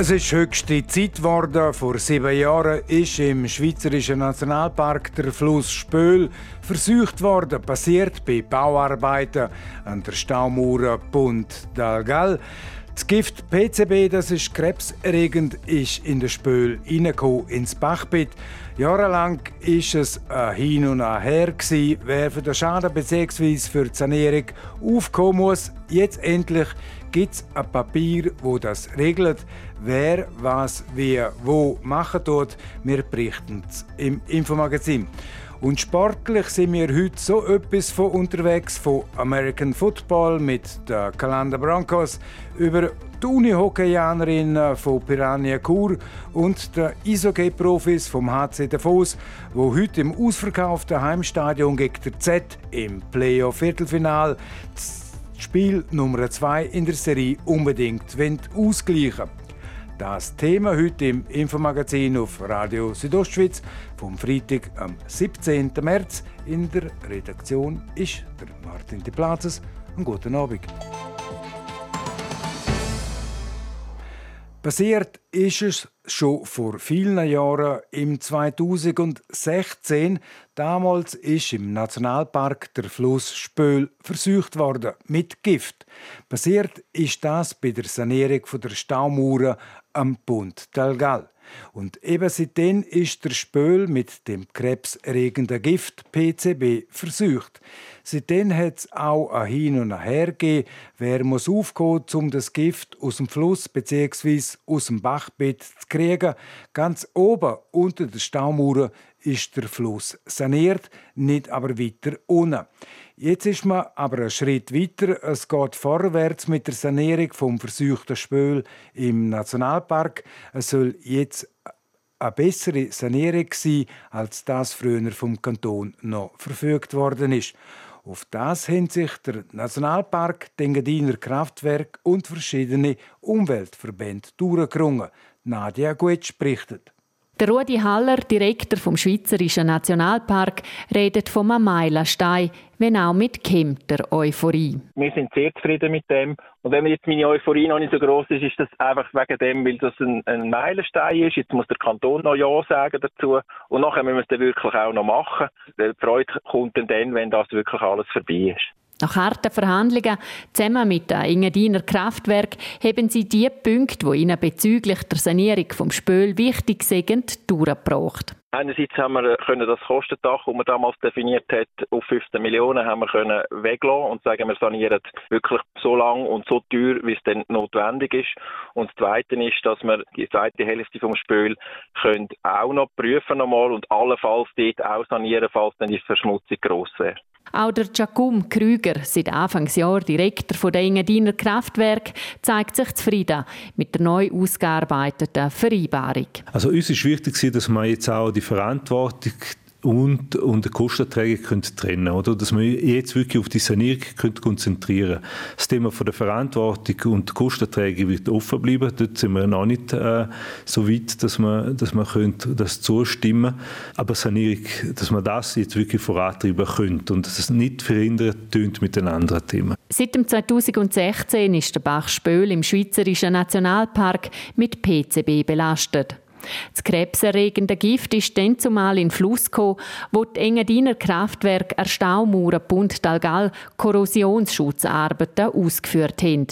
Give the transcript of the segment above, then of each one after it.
Es ist höchste Zeit geworden. Vor sieben Jahren ist im Schweizerischen Nationalpark der Fluss Spöl versucht worden, passiert bei Bauarbeiten an der Staumauer Pont d'Algal. Das Gift PCB, das ist krebserregend, ist in der Spöl ins Bachbett. Jahrelang ist es ein Hin und ein Her wer für den Schaden bzw. für die Sanierung aufkommen muss. Jetzt endlich gibt es ein Papier, wo das regelt, wer was wie wo machen tut. Wir berichten es im Infomagazin. Und sportlich sind wir heute so etwas von unterwegs, von American Football mit den Kalender Broncos über die Uni-Hockeyanerinnen von Piranha Chur und der Eishockey-Profis vom HC Davos, wo heute im ausverkauften Heimstadion gegen der Z im Playoff-Viertelfinal Spiel Nummer 2 in der Serie unbedingt ausgleichen Das Thema heute im Infomagazin auf Radio Südostschweiz vom Freitag am 17. März. In der Redaktion ist der Martin De Plazes. Einen guten Abend. Passiert ist es schon vor vielen Jahren, im 2016. Damals ist im Nationalpark der Fluss Spöl versucht worden mit Gift. Passiert ist das bei der Sanierung der Staumauer am Pont Talgal. Und eben seitdem ist der Spöl mit dem krebserregenden Gift PCB versucht. Seitdem hat es auch ein Hin und ein Her gegeben. Wer muss aufkommen, um das Gift aus dem Fluss bzw. aus dem Bachbett zu kriegen? Ganz oben unter der Staumauer ist der Fluss saniert, nicht aber weiter unten. Jetzt ist man aber einen Schritt weiter. Es geht vorwärts mit der Sanierung vom versuchten Spöl im Nationalpark. Es soll jetzt eine bessere Sanierung sein, als das früher vom Kanton noch verfügt worden ist. Auf das haben sich der Nationalpark, den Engadiner Kraftwerk und verschiedene Umweltverbände durchgerungen. Nadia Guetsch berichtet. Der Rudi Haller, Direktor vom Schweizerischen Nationalpark, redet vom Meilenstein, wenn auch mit gehemmter Euphorie. Wir sind sehr zufrieden mit dem. Und wenn jetzt meine Euphorie noch nicht so groß ist, ist das einfach wegen dem, weil das ein, ein Meilenstein ist. Jetzt muss der Kanton noch Ja sagen dazu. Und nachher müssen wir es dann wirklich auch noch machen. Die Freude kommt dann wenn das wirklich alles vorbei ist. Nach harten Verhandlungen zusammen mit dem Engadiner Kraftwerk haben sie die Punkte, die ihnen bezüglich der Sanierung vom Spöl wichtig sind, durchgebracht. Einerseits haben wir können das Kostendach, das man damals definiert hat, auf 15 Millionen haben wir können weglassen und sagen, wir sanieren wirklich so lang und so teuer, wie es dann notwendig ist. Und das Zweite ist, dass wir die zweite Hälfte vom Spül können auch noch prüfen nochmal und allenfalls dort auch sanieren, falls dann die Verschmutzung gross wäre. Auch der Giacomo Krüger, seit Anfangsjahr Direktor der Engadiner Kraftwerk, zeigt sich zufrieden mit der neu ausgearbeiteten Vereinbarung. Also uns ist wichtig, dass man jetzt auch die Verantwortung und, und den Kostenträger können trennen oder dass man jetzt wirklich auf die Sanierung können konzentrieren Das Thema von der Verantwortung und der Kostenträger wird offen bleiben. Dort sind wir noch nicht äh, so weit, dass man, dass man könnte das zustimmen Aber Sanierung, dass man das jetzt wirklich vorantreiben könnte und dass es nicht verhindert tönt mit den anderen Themen. Seit dem 2016 ist der Bach Spöl im Schweizerischen Nationalpark mit PCB belastet. Das krebserregende Gift ist dann zumal in Fluss gekommen, wo die Engadiner an Staumauer Bund Dalgal Korrosionsschutzarbeiten ausgeführt haben.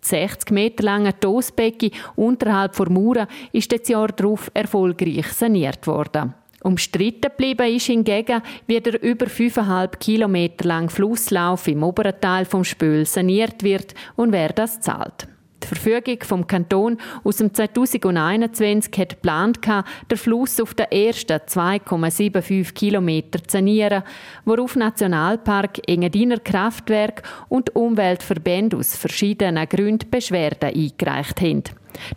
Das 60 Meter lange Tosbecken unterhalb der Mauer ist das Jahr darauf erfolgreich saniert worden. Umstritten geblieben ist hingegen, wie der über 5,5 Kilometer lange Flusslauf im oberen Teil vom Spöl saniert wird und wer das zahlt. Die Verfügung vom Kanton aus dem 2021 hat geplant, den Fluss auf den ersten 2,75 Kilometer zu sanieren, worauf Nationalpark, Engadiner Kraftwerk und Umweltverbände aus verschiedenen Gründen Beschwerden eingereicht haben.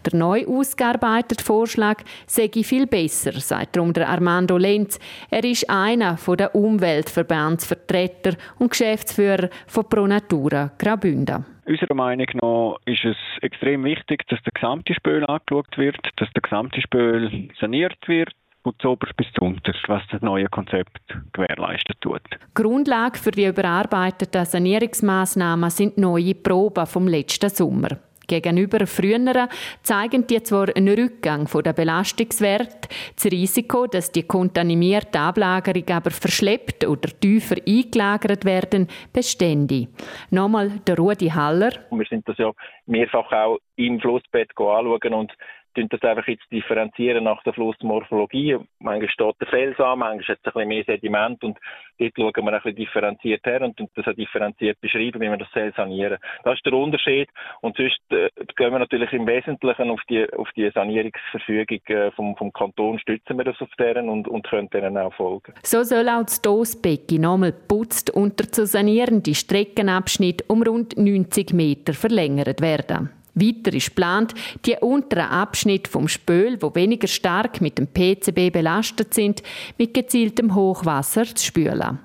Der neu ausgearbeitete Vorschlag sei viel besser, sagt darum der Armando Lenz. Er ist einer der Umweltverbandsvertreter und Geschäftsführer von Pro Natura Graubünden. Unserer Meinung nach ist es extrem wichtig, dass der gesamte Spöl angeschaut wird, dass der gesamte Spöl saniert wird von zuoberst bis zuunterst, was das neue Konzept gewährleistet tut. Grundlage für die überarbeiteten Sanierungsmaßnahmen sind neue Proben vom letzten Sommer. Gegenüber früheren zeigen die zwar einen Rückgang der Belastungswert, das Risiko, dass die kontaminierte Ablagerung aber verschleppt oder tiefer eingelagert werden, bestände. Nochmal der Rudi Haller. Wir sind das ja mehrfach auch im Flussbett anschauen und tun das einfach jetzt differenzieren nach der Flussmorphologie. Manchmal steht der Fels an, manchmal hat es ein bisschen mehr Sediment und dort schauen wir ein bisschen differenziert her und das auch differenziert beschreiben, wie wir das Fels sanieren. Das ist der Unterschied und sonst äh, gehen wir natürlich im Wesentlichen auf die, auf die Sanierungsverfügung äh, vom, vom Kanton, stützen wir das auf deren und, und können denen auch folgen. So soll auch das Dosbecken nochmal putzt und der zu sanierende Streckenabschnitt um rund 90 Meter verlängert werden. Weiter ist geplant, die unteren Abschnitte vom Spöl, wo weniger stark mit dem PCB belastet sind, mit gezieltem Hochwasser zu spülen.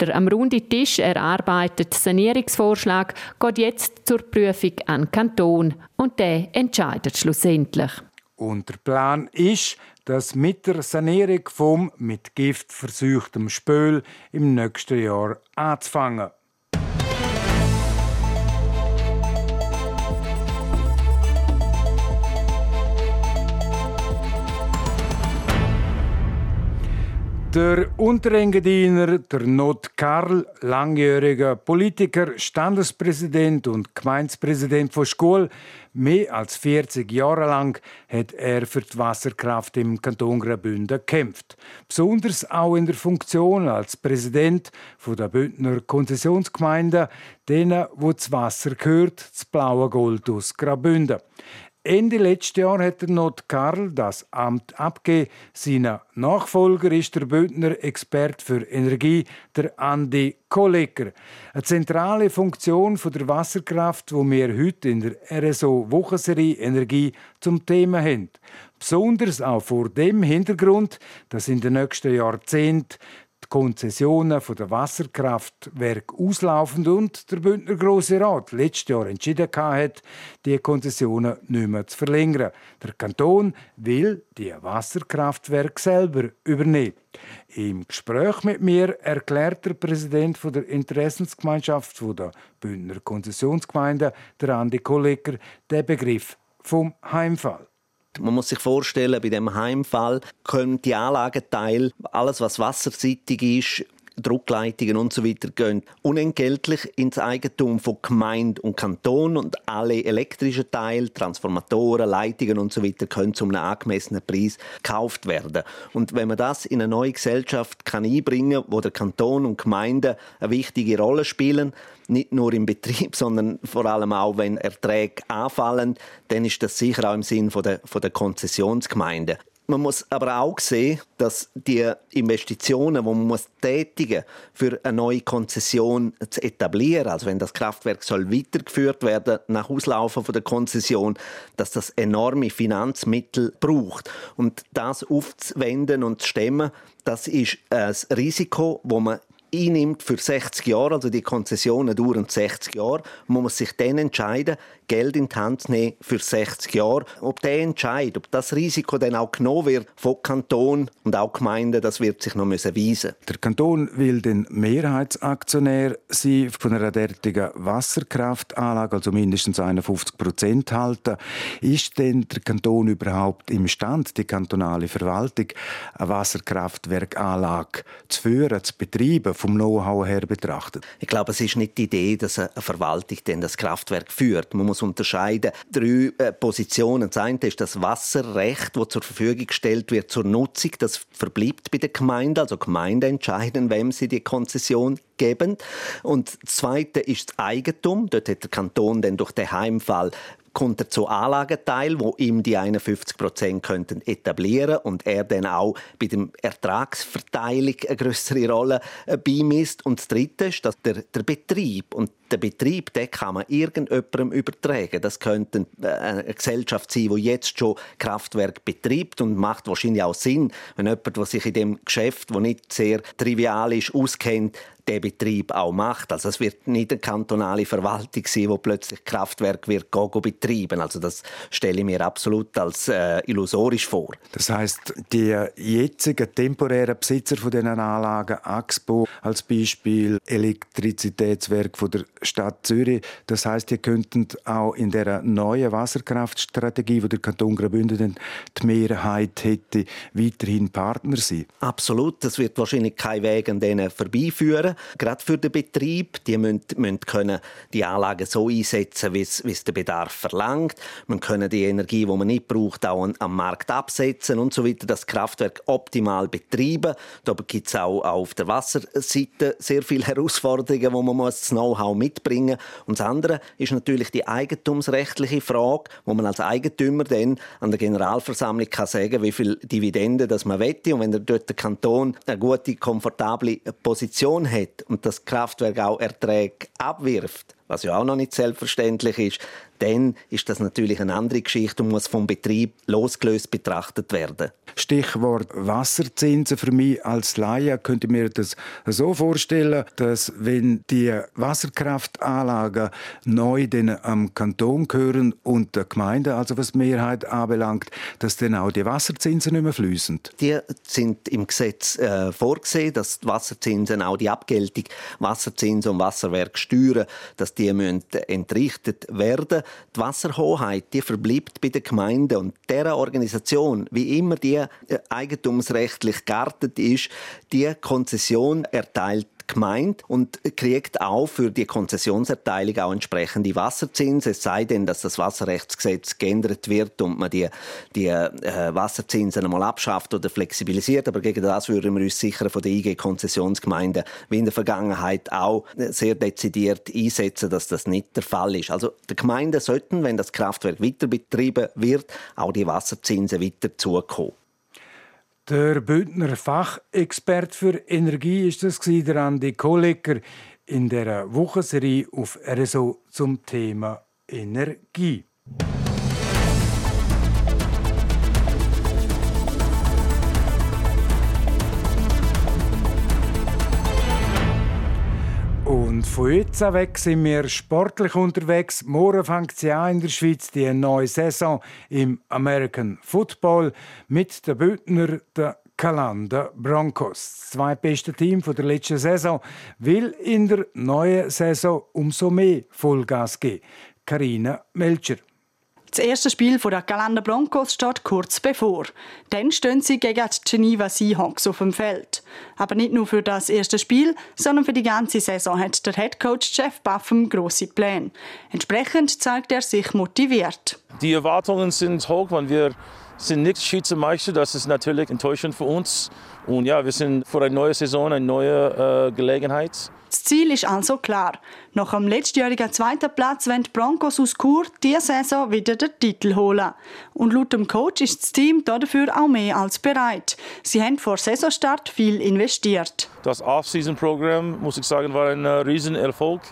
Der am runden Tisch erarbeitete Sanierungsvorschlag geht jetzt zur Prüfung an Kanton und der entscheidet schlussendlich. Und der Plan ist, dass mit der Sanierung vom mit Gift versuchten Spöl im nächsten Jahr anzufangen. Der Unterengadiner, der Not Karl, langjähriger Politiker, Standespräsident und Gemeindepräsident von Schule, mehr als 40 Jahre lang hat er für die Wasserkraft im Kanton Graubünden gekämpft. Besonders auch in der Funktion als Präsident der Bündner Konzessionsgemeinde, denen, wo das Wasser gehört, das blaue Gold aus Graubünden. Ende letzten Jahr hat der Not Karl das Amt abgegeben. Sein Nachfolger ist der Bündner Experte für Energie, der Andi Kolleger. Eine zentrale Funktion der Wasserkraft, wo wir heute in der RSO Wochenserie Energie zum Thema haben. Besonders auch vor dem Hintergrund, dass in den nächsten Jahrzehnten die Konzessionen der Wasserkraftwerke auslaufen und der Bündner Grosse Rat letztes Jahr entschieden hat, die Konzessionen nicht mehr zu verlängern. Der Kanton will die Wasserkraftwerke selber übernehmen. Im Gespräch mit mir erklärt der Präsident der Interessensgemeinschaft der Bündner Konzessionsgemeinde, der Andi Kolleger, den Begriff vom Heimfall. Man muss sich vorstellen, bei dem Heimfall können die Anlagenteile, alles was wasserseitig ist, Druckleitungen und so weiter gehen unentgeltlich ins Eigentum von Gemeinde und Kanton und alle elektrischen Teile, Transformatoren, Leitungen und so weiter können zu einem angemessenen Preis gekauft werden. Und wenn man das in eine neue Gesellschaft kann einbringen, wo der Kanton und Gemeinde eine wichtige Rolle spielen, nicht nur im Betrieb, sondern vor allem auch, wenn Erträge anfallen, dann ist das sicher auch im Sinn von der, von der Konzessionsgemeinde. Man muss aber auch sehen, dass die Investitionen, die man muss tätigen für eine neue Konzession zu etablieren, also wenn das Kraftwerk soll weitergeführt werden nach Auslaufen der Konzession, dass das enorme Finanzmittel braucht. Und das aufzuwenden und zu stemmen, das ist ein Risiko, wo man einnimmt für 60 Jahre, also die Konzessionen dauern 60 Jahre, man muss sich dann entscheiden, Geld in die Hand nehmen für 60 Jahre. Ob der Entscheid, ob das Risiko dann auch genommen wird vom Kanton und auch Gemeinden, das wird sich noch müssen weisen. Der Kanton will den Mehrheitsaktionär sein von einer derartigen Wasserkraftanlage, also mindestens 51 Prozent halten. Ist denn der Kanton überhaupt imstand, die kantonale Verwaltung, eine Wasserkraftwerkanlage zu führen, zu betreiben, vom Know-how her betrachtet? Ich glaube, es ist nicht die Idee, dass eine Verwaltung denn das Kraftwerk führt. Man muss muss unterscheiden. Drei äh, Positionen. Das eine ist das Wasserrecht, das zur Verfügung gestellt wird zur Nutzung. Das verbleibt bei der Gemeinde. Also Gemeinden entscheiden, wem sie die Konzession geben. Und das zweite ist das Eigentum. Dort hat der Kanton dann durch den Heimfall kommt er zu Anlagenteil, wo ihm die 51 Prozent könnten etablieren und er dann auch bei der Ertragsverteilung eine größere Rolle äh, beimisst. Und das Dritte ist, dass der, der Betrieb und der Betrieb, den kann man irgendjemandem übertragen. Das könnte äh, eine Gesellschaft sein, die jetzt schon Kraftwerk betreibt und macht wahrscheinlich auch Sinn, wenn jemand, der sich in dem Geschäft, wo nicht sehr trivial ist, auskennt, der Betrieb auch macht. Also es wird nicht eine kantonale Verwaltung sein, wo plötzlich Kraftwerk wird go, go betreiben. Also das stelle ich mir absolut als äh, illusorisch vor. Das heißt, die jetzigen temporären Besitzer von diesen Anlagen, Axpo als Beispiel, Elektrizitätswerk von der Stadt Zürich, das heißt, die könnten auch in der neuen Wasserkraftstrategie, wo der Kanton Graubünden die Mehrheit hätte, weiterhin Partner sein. Absolut, das wird wahrscheinlich kein Weg an denen vorbeiführen. Gerade für den Betrieb, die müssen, müssen können die Anlagen so einsetzen, wie es, der Bedarf verlangt. Man können die Energie, die man nicht braucht, auch am Markt absetzen und so weiter. Das Kraftwerk optimal betreiben. Da gibt es auch, auch auf der Wasserseite sehr viele Herausforderungen, wo man muss das Know-how mitbringen muss. Und das andere ist natürlich die eigentumsrechtliche Frage, wo man als Eigentümer dann an der Generalversammlung kann sagen, wie viel Dividende das man wette und wenn dort der Kanton eine gute, komfortable Position hat und das Kraftwerk auch Erträge abwirft, was ja auch noch nicht selbstverständlich ist, dann ist das natürlich eine andere Geschichte und muss vom Betrieb losgelöst betrachtet werden. Stichwort Wasserzinsen für mich als Laie könnte ich mir das so vorstellen, dass wenn die Wasserkraftanlagen neu den am Kanton gehören und der Gemeinde, also was die Mehrheit anbelangt, dass dann auch die Wasserzinsen nicht mehr fließen. Die sind im Gesetz äh, vorgesehen, dass die Wasserzinsen auch die Abgeltung Wasserzinsen und Wasserwerksteuern, dass die müssen entrichtet werden die Wasserhoheit, die verbleibt bei den Gemeinden. Und der Organisation, wie immer die äh, eigentumsrechtlich geartet ist, die Konzession erteilt gemeint und kriegt auch für die Konzessionserteilung auch entsprechende Wasserzinsen. Es sei denn, dass das Wasserrechtsgesetz geändert wird und man die, die äh, Wasserzinsen einmal abschafft oder flexibilisiert. Aber gegen das würden wir uns sicher von der IG-Konzessionsgemeinde wie in der Vergangenheit auch sehr dezidiert einsetzen, dass das nicht der Fall ist. Also die Gemeinden sollten, wenn das Kraftwerk weiter betrieben wird, auch die Wasserzinsen weiter zukommen. Der Bündner Fachexperte für Energie ist das der Andi Kolleger in der Wochenserie auf RSO zum Thema Energie. Und von jetzt weg sind wir sportlich unterwegs. Morgen fängt sie an in der Schweiz die neue Saison im American Football mit den Bündner, den Kalanda Broncos. Das zweitbeste Team der letzten Saison will in der neuen Saison umso mehr Vollgas geben. Karina Melcher. Das erste Spiel der Galanda Broncos steht kurz bevor. Dann stehen sie gegen die Geneva Seahawks auf dem Feld. Aber nicht nur für das erste Spiel, sondern für die ganze Saison hat der Headcoach Jeff Buffum große Pläne. Entsprechend zeigt er sich motiviert. Die Erwartungen sind hoch, weil wir sind nicht Schweizer Meister. Das ist natürlich enttäuschend für uns. Und ja, wir sind vor einer neuen Saison, eine neue äh, Gelegenheit. Ziel ist also klar. Nach dem letztjährigen zweiten Platz wollen die Broncos aus Chur diese Saison wieder den Titel holen. Und laut dem Coach ist das Team dafür auch mehr als bereit. Sie haben vor Saisonstart viel investiert. Das Off-Season-Programm, muss ich sagen, war ein äh, Riesenerfolg.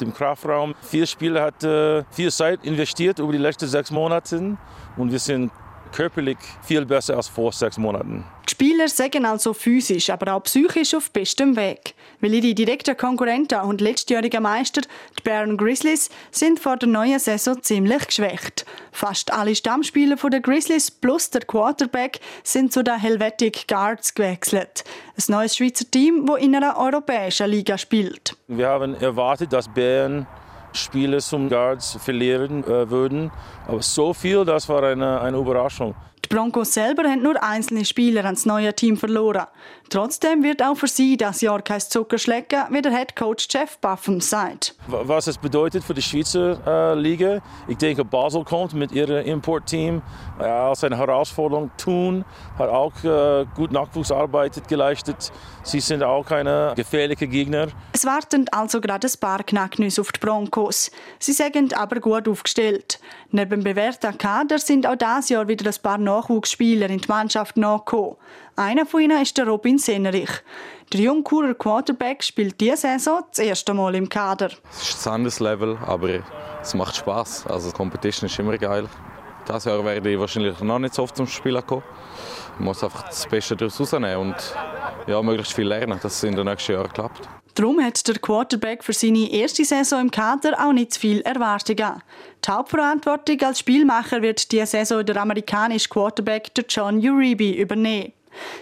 Im Kraftraum. Vier Spieler hat äh, viel Zeit investiert über die letzten sechs Monate. Und wir sind körperlich viel besser als vor sechs Monaten. Die Spieler sagen also physisch, aber auch psychisch auf bestem Weg. Weil ihre direkten Konkurrenten und letztjährigen Meister, die Baron Grizzlies, sind vor der neuen Saison ziemlich geschwächt. Fast alle Stammspieler der Grizzlies plus der Quarterback sind zu den Helvetic Guards gewechselt. Ein neues Schweizer Team, das in einer europäischen Liga spielt. Wir haben erwartet, dass Bern Spiele zum Guards verlieren äh, würden. Aber so viel, das war eine, eine Überraschung. Die Broncos selber haben nur einzelne Spieler ans neue Team verloren. Trotzdem wird auch für sie das Jahr kein Zuckerschlecken, wie der Head Coach Jeff Buffum sagt. Was es bedeutet für die Schweizer äh, Liga, ich denke, Basel kommt mit ihrem Importteam äh, als eine Herausforderung. Thun hat auch äh, gut Nachwuchsarbeit geleistet. Sie sind auch keine gefährlichen Gegner. Es warten also gerade ein paar Knacknüsse auf die Broncos. Sie sind aber gut aufgestellt. Neben bewährten Kader sind auch dieses Jahr wieder ein paar Nachwuchsspieler in die Mannschaft nachgekommen. Einer von ihnen ist der Robin Sennerich. Der junge Quarterback spielt diese Saison das erste Mal im Kader. Es ist ein anderes Level, aber es macht Spaß. Also die Competition ist immer geil. Dieses Jahr werde ich wahrscheinlich noch nicht so oft zum Spielen kommen. Ich muss einfach das Beste daraus rausnehmen und ja, möglichst viel lernen, dass es in den nächsten Jahren klappt. Darum hat der Quarterback für seine erste Saison im Kader auch nicht zu viel Erwartungen. Die Hauptverantwortung als Spielmacher wird diese Saison der amerikanische Quarterback der John Uribe übernehmen.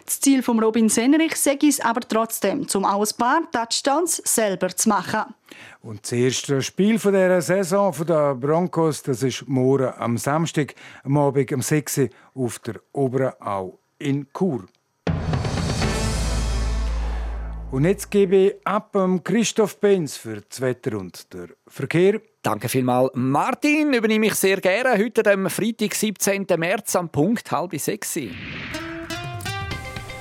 Das Ziel von Robin Senrich sei es aber trotzdem, zum auch ein paar Touchdowns selber zu machen. Und das erste Spiel dieser Saison der Broncos, das ist morgen am Samstag, am Abend um 6 Uhr auf der Oberen Au in Chur. Und jetzt gebe ich ab um Christoph Benz für das Wetter und den Verkehr. Danke vielmals, Martin. Übernehme ich sehr gerne. Heute am Freitag, 17. März, am Punkt halb sechs.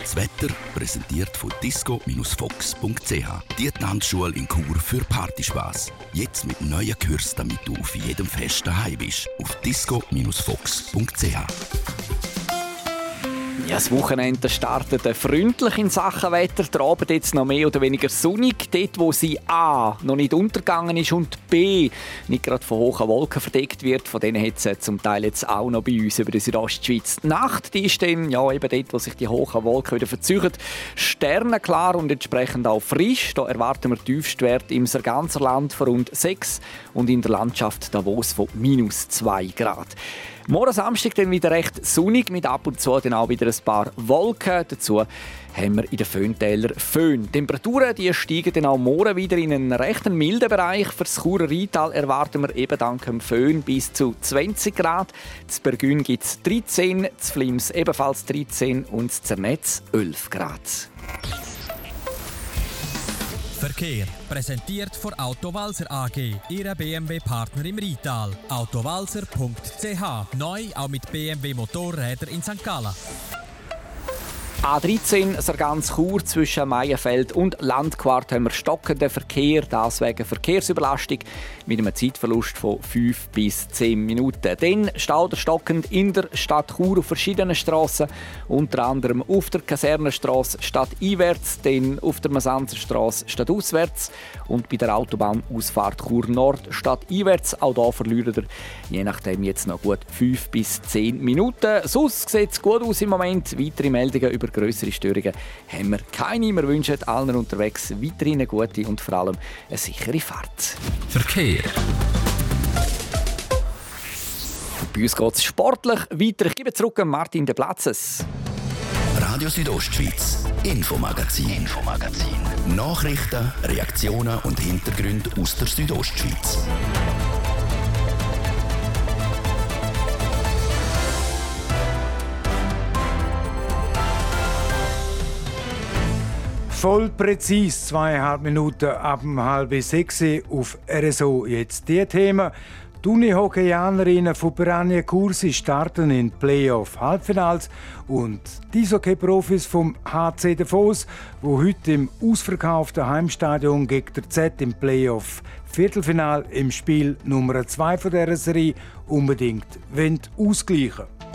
Das Wetter präsentiert von disco-fox.ch. Die Tanzschule in Chur für Partyspaß. Jetzt mit neuen Kürzen, damit du auf jedem Fest daheim bist. Auf disco-fox.ch. Ja, das Wochenende startet freundlich in Sachen Wetter. Der Abend jetzt noch mehr oder weniger sonnig. Dort, wo sie A. noch nicht untergegangen ist und B. nicht gerade von hohen Wolken verdeckt wird. Von denen hat es zum Teil jetzt auch noch bei uns über die Südostschweiz. Die Nacht die ist dann, ja, eben dort, wo sich die hohen Wolken wieder verzeichnen, sternenklar und entsprechend auch frisch. Da erwarten wir Tiefstwert im ganzen Land von rund 6 und in der Landschaft Davos von minus 2 Grad. Morgen Samstag dann wieder recht sonnig mit ab und zu dann auch wieder ein paar Wolken. Dazu haben wir in den Föhntälern Föhn. Die Temperaturen die steigen dann auch morgen wieder in einen recht milden Bereich. Für das Churer Rheintal erwarten wir eben dank dem Föhn bis zu 20 Grad. Das Bergün gibt es 13, das Flims ebenfalls 13 und das Zernetz 11 Grad. Verkehr. Präsentiert von Autowalzer AG, Ihrer BMW-Partner im Rital. Autowalzer.ch. Neu auch mit BMW Motorräder in St. Gallen. A13, Sargans Chur zwischen Meienfeld und Landquart haben wir stockenden Verkehr, das wegen Verkehrsüberlastung mit einem Zeitverlust von 5 bis 10 Minuten. Dann staut er stockend in der Stadt Chur auf verschiedenen Strassen, unter anderem auf der Kasernenstrasse stadteinwärts, dann auf der Masanzerstrasse stadtauswärts und bei der Autobahnausfahrt Chur Nord stadteinwärts. Auch hier verlieren er je nachdem jetzt noch gut 5 bis 10 Minuten. Sonst sieht es gut aus im Moment. Weitere Meldungen über größere Störungen haben wir keine. Wir wünschen allen unterwegs weiterhin eine gute und vor allem eine sichere Fahrt. Verkehr. Bei uns geht es sportlich weiter. Ich gebe zurück an Martin de Platzes. Radio Südostschweiz, Infomagazin, Infomagazin. Nachrichten, Reaktionen und Hintergründe aus der Südostschweiz. Voll präzis, zweieinhalb Minuten ab dem halb sechs auf RSO. Jetzt die Themen. Die Uni-Hockeyanerinnen von Piranha Kursi starten in Playoff-Halbfinals und die Eishockey-Profis vom HC Davos, wo heute im ausverkauften Heimstadion gegen der Z im Playoff-Viertelfinal im Spiel Nummer 2 dieser Serie unbedingt ausgleichen wollen.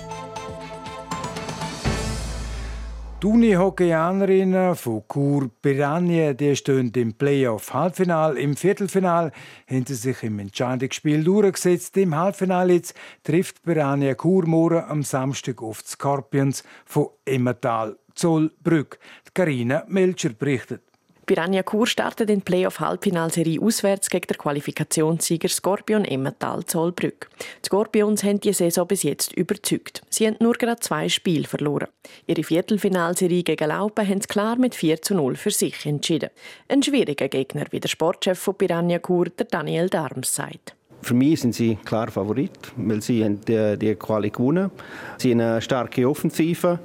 Die Uni-Hockeyanerinnen von Chur Piranha stehen im Playoff-Halbfinal. Im Viertelfinal haben sie sich im Entscheidungsspiel durchgesetzt. Im Halbfinale jetzt trifft Piranha Chur morgen am Samstag auf die Scorpions von Emmental Zollbrück. Carina Melcher berichtet. Piranha Chur startet in Playoff-Halbfinalserie auswärts gegen den Qualifikationssieger Scorpion Emmental Zollbrück. Die Scorpions haben die Saison bis jetzt überzeugt. Sie haben nur gerade zwei Spiele verloren. Ihre Viertelfinalserie gegen Laupen haben sie klar mit 4 zu 0 für sich entschieden. Ein schwieriger Gegner, wie der Sportchef von Piranha Chur, der Daniel Darms, sagt. Für mich sind sie klar Favorit, weil sie haben die, die Quali gewonnen. Sie haben eine starke Offensive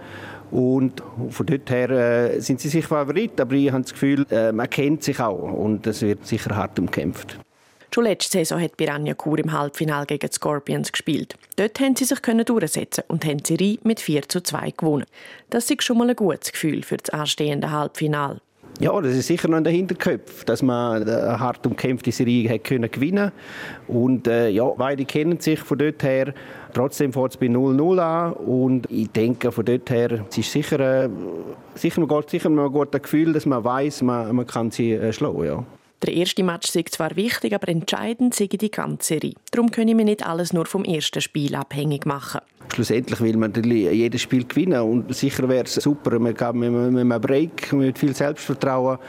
und von dort her äh, sind sie sicher Favorit, aber ich habe das Gefühl, äh, man kennt sich auch und es wird sicher hart umkämpft. Schon letzte Saison hat Piranha Chur im Halbfinale gegen die Scorpions gespielt. Dort haben sie sich durchsetzen und haben Serie mit 4 zu 2 gewonnen. Das ist schon mal ein gutes Gefühl für das anstehende Halbfinale. Ja, das ist sicher noch in den Hinterköpfen, dass man eine hart umkämpfte Serie hat können gewinnen Und äh, ja, beide kennen sich von dort her. Trotzdem fängt es bei 0-0 an und ich denke, von dort her es ist sicher, äh, sicher, man geht sicher ein gutes Gefühl, dass man weiß, man, man kann sie äh, schlagen. Ja. Der erste Match ist zwar wichtig, aber entscheidend sei die ganze Serie. Darum können wir nicht alles nur vom ersten Spiel abhängig machen. Schlussendlich will man jedes Spiel gewinnen und sicher wäre es super, man kann mit einem Break, mit viel Selbstvertrauen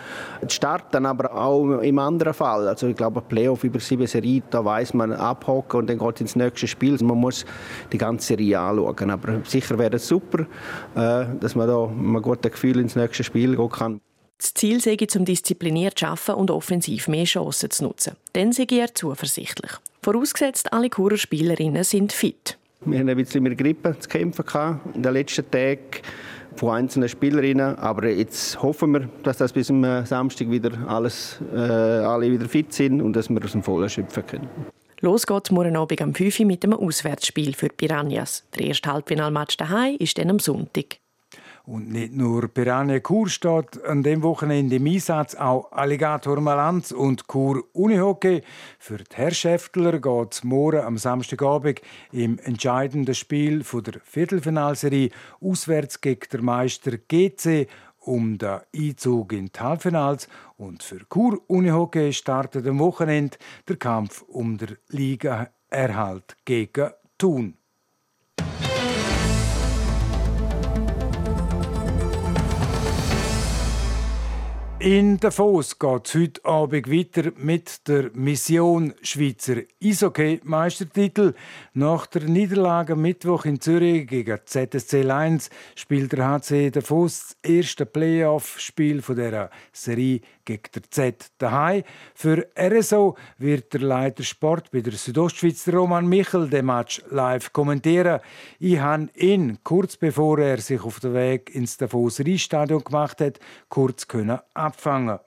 starten, aber auch im anderen Fall. Also ich glaube, Playoff über sieben Serien, da weiß man abhocken und dann geht ins nächste Spiel. Man muss die ganze Serie anschauen, aber sicher wäre es super, äh, dass man da mit einem guten Gefühl ins nächste Spiel gehen kann. Das Ziel sei zum diszipliniert arbeiten und offensiv mehr Chancen zu nutzen. Dann sei er zuversichtlich. Vorausgesetzt, alle Churer Spielerinnen sind fit. Wir hatten ein bisschen mit Grippe zu kämpfen in den letzten Tagen von einzelnen Spielerinnen. Aber jetzt hoffen wir, dass das bis zum Samstag wieder alles, äh, alle wieder fit sind und dass wir aus dem Vollen schöpfen können. Los geht's morgen Abend am 5 Uhr mit einem Auswärtsspiel für Piranhas. Der erste Halbfinalmatch daheim ist dann am Sonntag. Und nicht nur Piranha Chur steht an dem Wochenende im Einsatz, auch Alligator Malanz und Chur Unihockey. Für die Herrschäftler geht es morgen am Samstagabend im entscheidenden Spiel der Viertelfinalserie auswärts gegen den Meister GC um den Einzug in die Halbfinals. Und für Chur Unihockey startet am Wochenende der Kampf um den Ligaerhalt gegen Thun. In Davos geht es heute Abend weiter mit der Mission Schweizer Eishockey-Meistertitel. Nach der Niederlage Mittwoch in Zürich gegen ZSC Lions spielt der HC Davos das erste Playoff-Spiel dieser Serie gegen der Z daheim. Für RSO wird der Leiter Sport bei der Südostschweiz Roman Michel den Match live kommentieren. Ich habe ihn kurz bevor er sich auf den Weg ins Davos Rheinstadion gemacht hat, kurz können abfangen.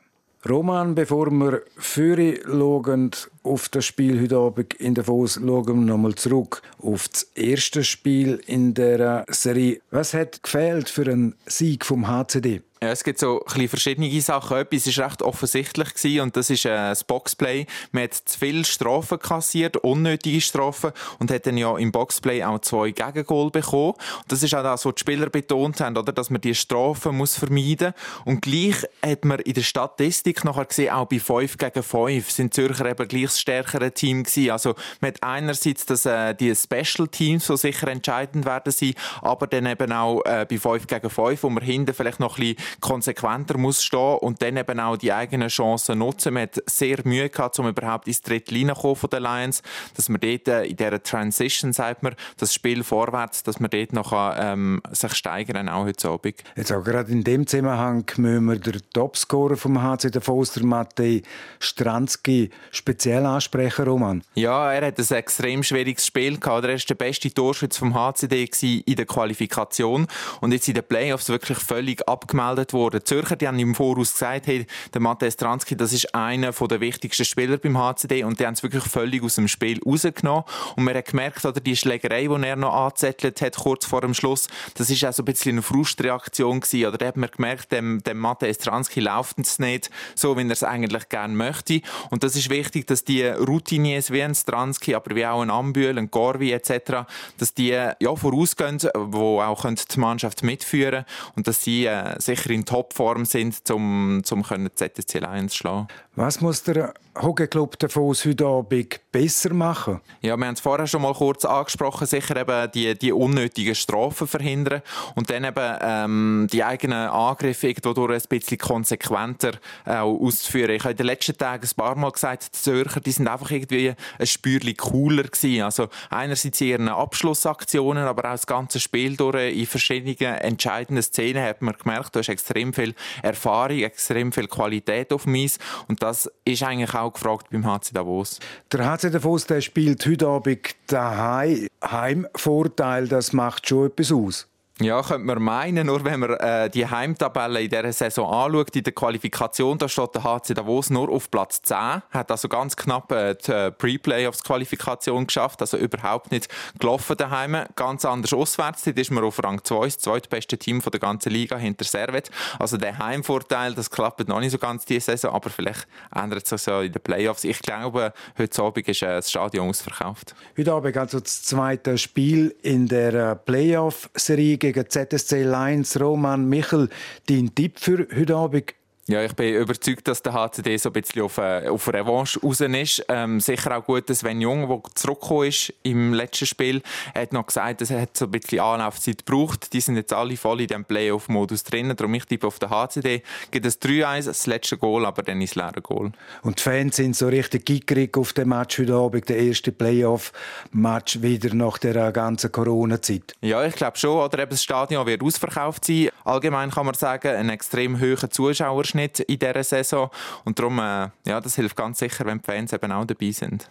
Roman, bevor wir Führer schauen auf das Spiel heute Abend in Davos, schauen wir nochmal zurück auf das erste Spiel in der Serie. Was hat gefehlt für einen Sieg vom HCD? Ja, es gibt so ein verschiedene Sachen. Etwas war recht offensichtlich gewesen, und das ist äh, das Boxplay. Man hat zu viele Strafen kassiert, unnötige Strafen und hat dann ja im Boxplay auch zwei Gegengol bekommen. Und das ist auch das, was die Spieler betont haben, oder? dass man die Strafen muss vermeiden Und gleich hat man in der Statistik nachher gesehen, auch bei 5 gegen 5 sind Zürcher eben gleich das stärkere Team gewesen. Also man hat einerseits dass, äh, die Special Teams, die sicher entscheidend werden sein, aber dann eben auch äh, bei 5 gegen 5, wo man hinten vielleicht noch ein bisschen konsequenter muss stehen und dann eben auch die eigenen Chancen nutzen. Man hat sehr Mühe gehabt, um überhaupt ins dritte zu von den Lions, dass man dort äh, in dieser Transition, sagt man, das Spiel vorwärts, dass man dort noch ähm, sich steigern auch heute Abend. Jetzt auch gerade in dem Zusammenhang müssen wir den Topscorer vom HC der Matej Stranski, speziell ansprechen, Roman. Ja, er hat ein extrem schwieriges Spiel gehabt. Er war der beste Torschütze vom HCD in der Qualifikation und jetzt in den Playoffs wirklich völlig abgemeldet gemeldet worden. Die Zürcher die haben im Voraus gesagt, hey, der Matthias Transky, das ist einer der wichtigsten Spieler beim HCD und die haben es wirklich völlig aus dem Spiel rausgenommen. Und man hat gemerkt, oder die Schlägerei, die er noch angezettelt hat, kurz vor dem Schluss, das ist auch so ein bisschen eine Frustreaktion gewesen. Oder da hat man gemerkt, dem, dem Matthias Transky läuft es nicht so, wie er es eigentlich gerne möchte. Und das ist wichtig, dass die Routiniers wie ein Stransky, aber wie auch ein Ambühl, ein Gorvi etc., dass die ja, vorausgehen, wo auch die Mannschaft mitführen können und dass sie äh, sicher in Topform sind, um, um ZSC Lions zu schlagen. Was muss der Hockeyclub Davos heute Abend besser machen? Ja, wir haben es vorher schon mal kurz angesprochen, sicher eben die, die unnötigen Strafen verhindern und dann eben ähm, die eigenen Angriffe irgendwo ein bisschen konsequenter äh, auszuführen. Ich habe in den letzten Tagen ein paar Mal gesagt, die Zürcher, die sind einfach irgendwie ein Spürchen cooler gewesen. Also einerseits in ihren Abschlussaktionen, aber auch das ganze Spiel durch in verschiedenen entscheidenden Szenen hat man gemerkt, da ist extrem viel Erfahrung, extrem viel Qualität auf dem Eis und das ist eigentlich auch gefragt beim HC Davos. Der HC Davos der spielt heute Abend daheim. Heimvorteil, das macht schon etwas aus. Ja, könnte man meinen, nur wenn man äh, die Heimtabelle in dieser Saison anschaut, in der Qualifikation, da steht der HC Davos nur auf Platz 10, hat also ganz knapp äh, die äh, Pre-Playoffs-Qualifikation geschafft, also überhaupt nicht gelaufen daheim. Ganz anders auswärts, dort ist man auf Rang 2, das zweitbeste Team von der ganzen Liga hinter Servet. Also der Heimvorteil, das klappt noch nicht so ganz diese Saison, aber vielleicht ändert sich so in den Playoffs. Ich glaube, heute Abend ist äh, das Stadion ausverkauft. Heute Abend also das zweite Spiel in der äh, Playoff-Serie gegen ZSC Lions, Roman Michel. Dein Tipp für heute Abend? Ja, ich bin überzeugt, dass der HCD so ein bisschen auf, äh, auf Revanche raus ist. Ähm, sicher auch gut, dass Sven Jung, der zurückgekommen ist im letzten Spiel, hat noch gesagt, dass er so ein bisschen Anlaufzeit braucht. Die sind jetzt alle voll in diesem Playoff-Modus drin. Darum ich tippe auf den HCD. Gibt es 3-1, das letzte Goal, aber dann ist leere Goal. Und die Fans sind so richtig gickerig auf den Match heute Abend, der erste Playoff-Match wieder nach der ganzen Corona-Zeit. Ja, ich glaube schon. Oder eben das Stadion wird ausverkauft sein. Allgemein kann man sagen, ein extrem hoher Zuschauerschnitt nicht in dieser Saison. Und darum, äh, ja, das hilft ganz sicher, wenn die Fans eben auch dabei sind.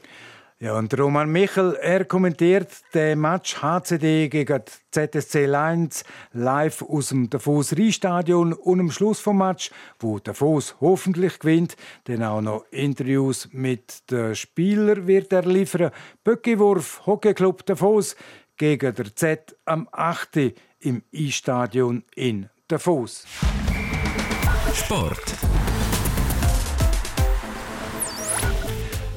Ja, und Roman Michel, er kommentiert den Match HCD gegen ZSC Lions live aus dem Davos Rheinstadion und am Schluss vom Match, wo Davos hoffentlich gewinnt, dann auch noch Interviews mit den Spielern wird er liefern. Böckiwurf Hockeyclub Davos gegen der Z am 8. im E-Stadion in Davos. Sport.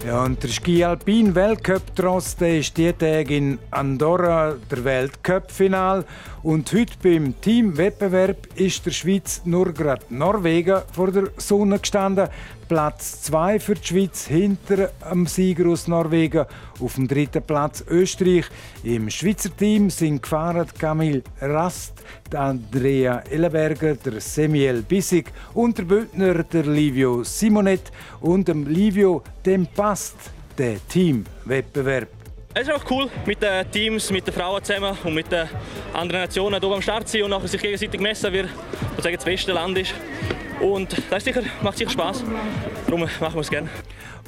Ja, und der Ski Alpin Weltcup Trost ist die Tage in Andorra der Weltcup-Final. Und heute beim Teamwettbewerb ist der Schweiz nur gerade Norwegen vor der Sonne gestanden. Platz 2 für die Schweiz hinter dem Sieger aus Norwegen. Auf dem dritten Platz Österreich. Im Schweizer Team sind gefahren Camille Rast, Andrea Ellenberger, der Samuel Bissig und der Bündner der Livio Simonet. Und dem Livio, dem passt der Teamwettbewerb. Es ist auch cool, mit den Teams, mit den Frauen zusammen und mit den anderen Nationen hier am Start zu sein und sich gegenseitig messen, wer das beste Land ist. Und das sicher, macht sicher Spaß. Darum machen wir es gerne.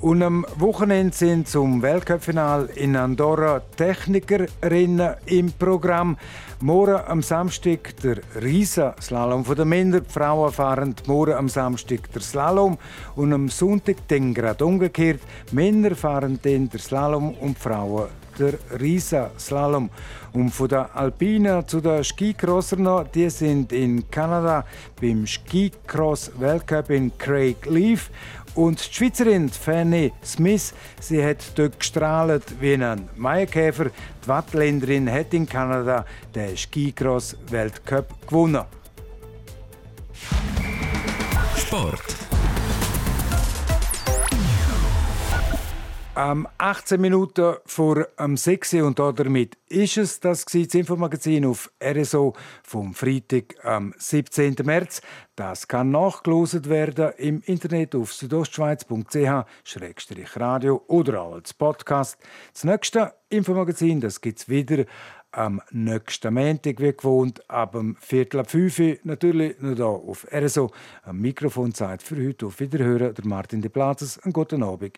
Und am Wochenende sind zum Weltcup-Final in Andorra Technikerinnen im Programm. Morgen am Samstag der Riesa-Slalom von den Männern. Die Frauen fahren morgen am Samstag der Slalom. Und am Sonntag dann gerade umgekehrt. Männer fahren dann der Slalom und die Frauen der Riesa-Slalom. Und von der Alpina zu der Skicrosser noch, die sind in Kanada beim Skicross-Weltcup in Craig Leaf. Und die Schweizerin Fanny Smith, sie hat dort gestrahlt wie ein Maienkäfer. Die Wattländerin hat in Kanada den Skicross-Weltcup gewonnen. Sport. Am 18 Minuten vor am 6 und damit ist es das, das Infomagazin auf RSO vom Freitag am 17. März. Das kann nachgelost werden im Internet auf südostschweiz.ch-radio oder auch als Podcast. Das nächste Infomagazin das gibt es wieder am nächsten Montag, wie gewohnt, ab dem Viertel ab 5 Uhr, natürlich nur hier auf RSO. Am Mikrofon Zeit für heute auf Wiederhören, der Martin de Plazes. Einen guten Abend.